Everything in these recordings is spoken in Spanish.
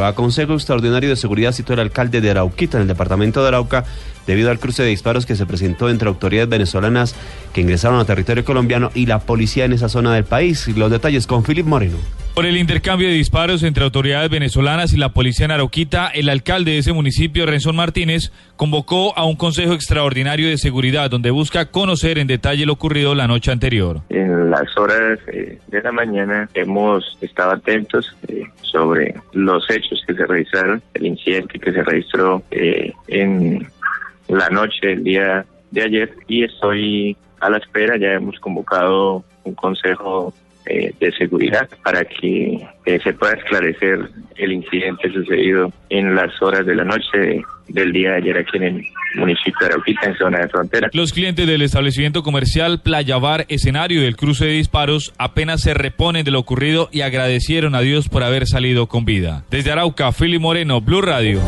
A Consejo Extraordinario de Seguridad citó el alcalde de Arauquita en el departamento de Arauca debido al cruce de disparos que se presentó entre autoridades venezolanas que ingresaron a territorio colombiano y la policía en esa zona del país. Los detalles con Philip Moreno. Por el intercambio de disparos entre autoridades venezolanas y la policía en el alcalde de ese municipio, Renzón Martínez, convocó a un consejo extraordinario de seguridad donde busca conocer en detalle lo ocurrido la noche anterior. En las horas eh, de la mañana hemos estado atentos eh, sobre los hechos que se registraron, el incidente que se registró eh, en la noche del día de ayer y estoy a la espera, ya hemos convocado un consejo eh, de seguridad para que eh, se pueda esclarecer el incidente sucedido en las horas de la noche del día de ayer aquí en el municipio de Arauquita, en zona de frontera. Los clientes del establecimiento comercial Playa Bar, escenario del cruce de disparos, apenas se reponen de lo ocurrido y agradecieron a Dios por haber salido con vida. Desde Arauca, Fili Moreno, Blue Radio.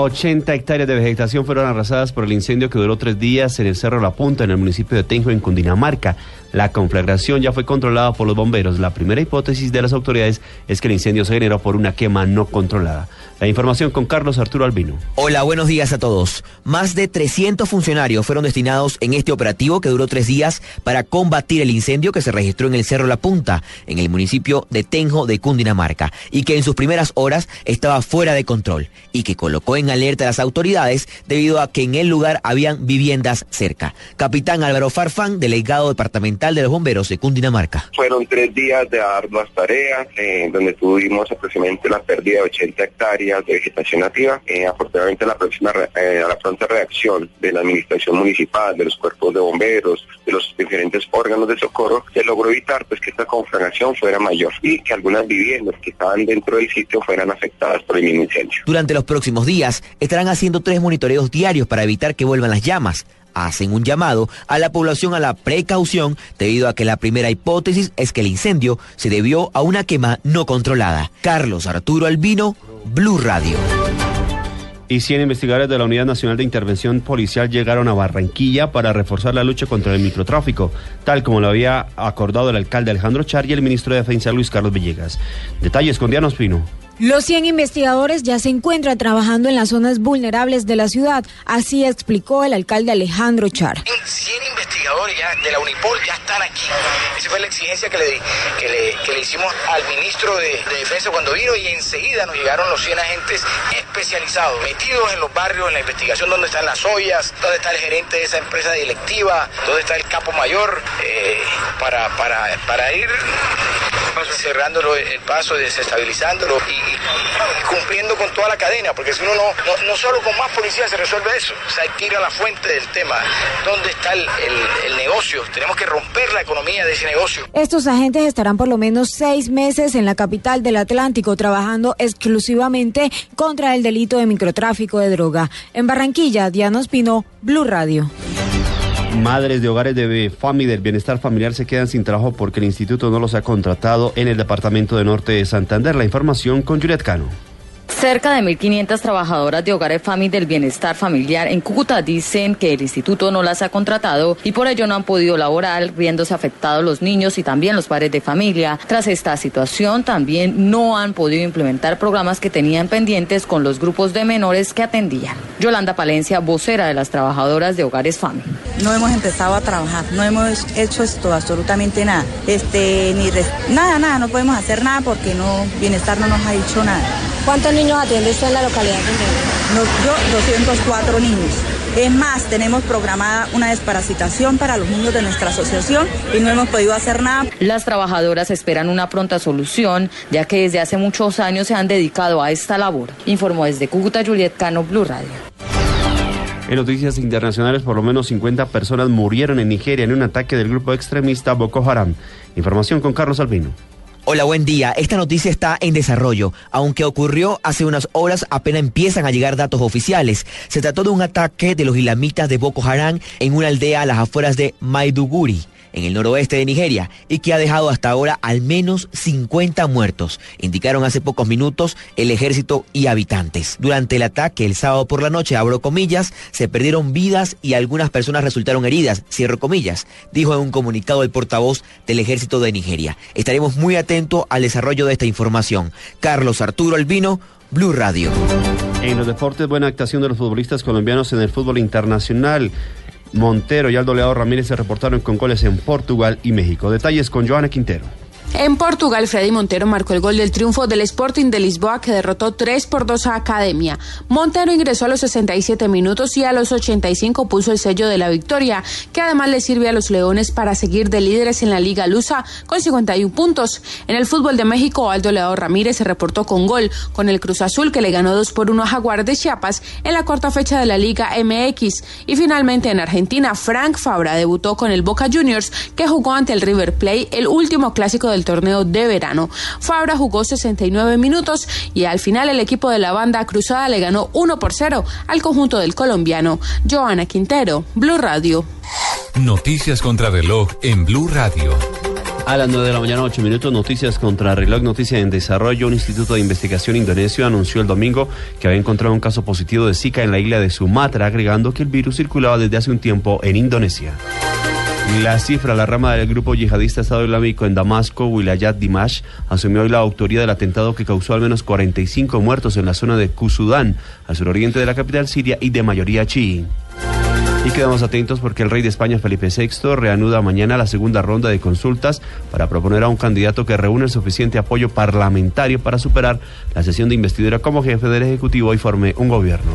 80 hectáreas de vegetación fueron arrasadas por el incendio que duró tres días en el Cerro La Punta, en el municipio de Tenjo, en Cundinamarca. La conflagración ya fue controlada por los bomberos. La primera hipótesis de las autoridades es que el incendio se generó por una quema no controlada. La información con Carlos Arturo Albino. Hola, buenos días a todos. Más de 300 funcionarios fueron destinados en este operativo que duró tres días para combatir el incendio que se registró en el Cerro La Punta, en el municipio de Tenjo de Cundinamarca, y que en sus primeras horas estaba fuera de control y que colocó en alerta a las autoridades debido a que en el lugar habían viviendas cerca. Capitán Álvaro Farfán, delegado departamental de los bomberos de Cundinamarca. Fueron tres días de arduas tareas, eh, donde tuvimos aproximadamente la pérdida de 80 hectáreas de vegetación nativa. Eh, afortunadamente la próxima, eh, a la pronta reacción de la administración municipal, de los cuerpos de bomberos, de los diferentes órganos de socorro, se logró evitar pues que esta conflagración fuera mayor y que algunas viviendas que estaban dentro del sitio fueran afectadas por el mismo incendio. Durante los próximos días estarán haciendo tres monitoreos diarios para evitar que vuelvan las llamas hacen un llamado a la población a la precaución debido a que la primera hipótesis es que el incendio se debió a una quema no controlada. Carlos Arturo Albino, Blue Radio. Y 100 investigadores de la Unidad Nacional de Intervención Policial llegaron a Barranquilla para reforzar la lucha contra el microtráfico, tal como lo había acordado el alcalde Alejandro Char y el ministro de Defensa Luis Carlos Villegas. Detalles con Diana Ospino. Los 100 investigadores ya se encuentran trabajando en las zonas vulnerables de la ciudad, así explicó el alcalde Alejandro Char. 100 investigadores ya de la Unipol ya están aquí. Esa fue la exigencia que le, que le, hicimos al ministro de, Defensa cuando vino y enseguida nos llegaron los 100 agentes especializados, metidos en los barrios, en la investigación, donde están las ollas, donde está el gerente de esa empresa directiva, donde está el capo mayor, eh, para, para, para ir cerrándolo el paso, desestabilizándolo y, cumpliendo con toda la cadena, porque si uno no, no, solo con más policía se resuelve eso, o sea, hay que la fuente del tema, dónde está el, el, negocio, tenemos que romper la economía de ese negocio. Estos agentes estarán por lo menos seis meses en la capital del Atlántico trabajando exclusivamente contra el delito de microtráfico de droga. En Barranquilla, Diana Espino, Blue Radio. Madres de hogares de FAMI del bienestar familiar se quedan sin trabajo porque el instituto no los ha contratado en el departamento de Norte de Santander. La información con Juliet Cano. Cerca de 1.500 trabajadoras de hogares FAMI del bienestar familiar en Cúcuta dicen que el instituto no las ha contratado y por ello no han podido laborar, viéndose afectados los niños y también los padres de familia. Tras esta situación, también no han podido implementar programas que tenían pendientes con los grupos de menores que atendían. Yolanda Palencia, vocera de las trabajadoras de hogares FAMI. No hemos empezado a trabajar, no hemos hecho esto absolutamente nada. Este, ni nada, nada, no podemos hacer nada porque no, bienestar no nos ha dicho nada. ¿Cuántos niños atiende usted en la localidad? yo, 204 niños. Es más, tenemos programada una desparasitación para los niños de nuestra asociación y no hemos podido hacer nada. Las trabajadoras esperan una pronta solución, ya que desde hace muchos años se han dedicado a esta labor. Informó desde Cúcuta Juliet Cano, Blue Radio. En noticias internacionales, por lo menos 50 personas murieron en Nigeria en un ataque del grupo extremista Boko Haram. Información con Carlos Albino. Hola, buen día. Esta noticia está en desarrollo. Aunque ocurrió hace unas horas, apenas empiezan a llegar datos oficiales. Se trató de un ataque de los islamitas de Boko Haram en una aldea a las afueras de Maiduguri en el noroeste de Nigeria y que ha dejado hasta ahora al menos 50 muertos, indicaron hace pocos minutos el ejército y habitantes. Durante el ataque el sábado por la noche, abro comillas, se perdieron vidas y algunas personas resultaron heridas, cierro comillas, dijo en un comunicado el portavoz del ejército de Nigeria. Estaremos muy atentos al desarrollo de esta información. Carlos Arturo Albino, Blue Radio. En los deportes, buena actuación de los futbolistas colombianos en el fútbol internacional. Montero y Aldo Leao Ramírez se reportaron con goles en Portugal y México. Detalles con Joana Quintero. En Portugal, Freddy Montero marcó el gol del triunfo del Sporting de Lisboa que derrotó 3 por 2 a Academia. Montero ingresó a los 67 minutos y a los 85 puso el sello de la victoria, que además le sirve a los Leones para seguir de líderes en la Liga Lusa con 51 puntos. En el fútbol de México, Aldo Leao Ramírez se reportó con gol con el Cruz Azul que le ganó 2 por 1 a Jaguar de Chiapas en la cuarta fecha de la Liga MX. Y finalmente en Argentina, Frank Fabra debutó con el Boca Juniors que jugó ante el River Plate el último clásico del torneo de verano. Fabra jugó 69 minutos y al final el equipo de la banda cruzada le ganó 1 por 0 al conjunto del colombiano. Joana Quintero, Blue Radio. Noticias contra reloj en Blue Radio. A las 9 de la mañana, 8 minutos, noticias contra reloj, noticia en desarrollo. Un instituto de investigación indonesio anunció el domingo que había encontrado un caso positivo de Zika en la isla de Sumatra, agregando que el virus circulaba desde hace un tiempo en Indonesia. La cifra, la rama del grupo yihadista Estado Islámico en Damasco, Wilayat Dimash, asumió hoy la autoría del atentado que causó al menos 45 muertos en la zona de Kusudán, al suroriente de la capital siria y de mayoría chií. Y quedamos atentos porque el rey de España, Felipe VI, reanuda mañana la segunda ronda de consultas para proponer a un candidato que reúne el suficiente apoyo parlamentario para superar la sesión de investidura como jefe del Ejecutivo y forme un gobierno.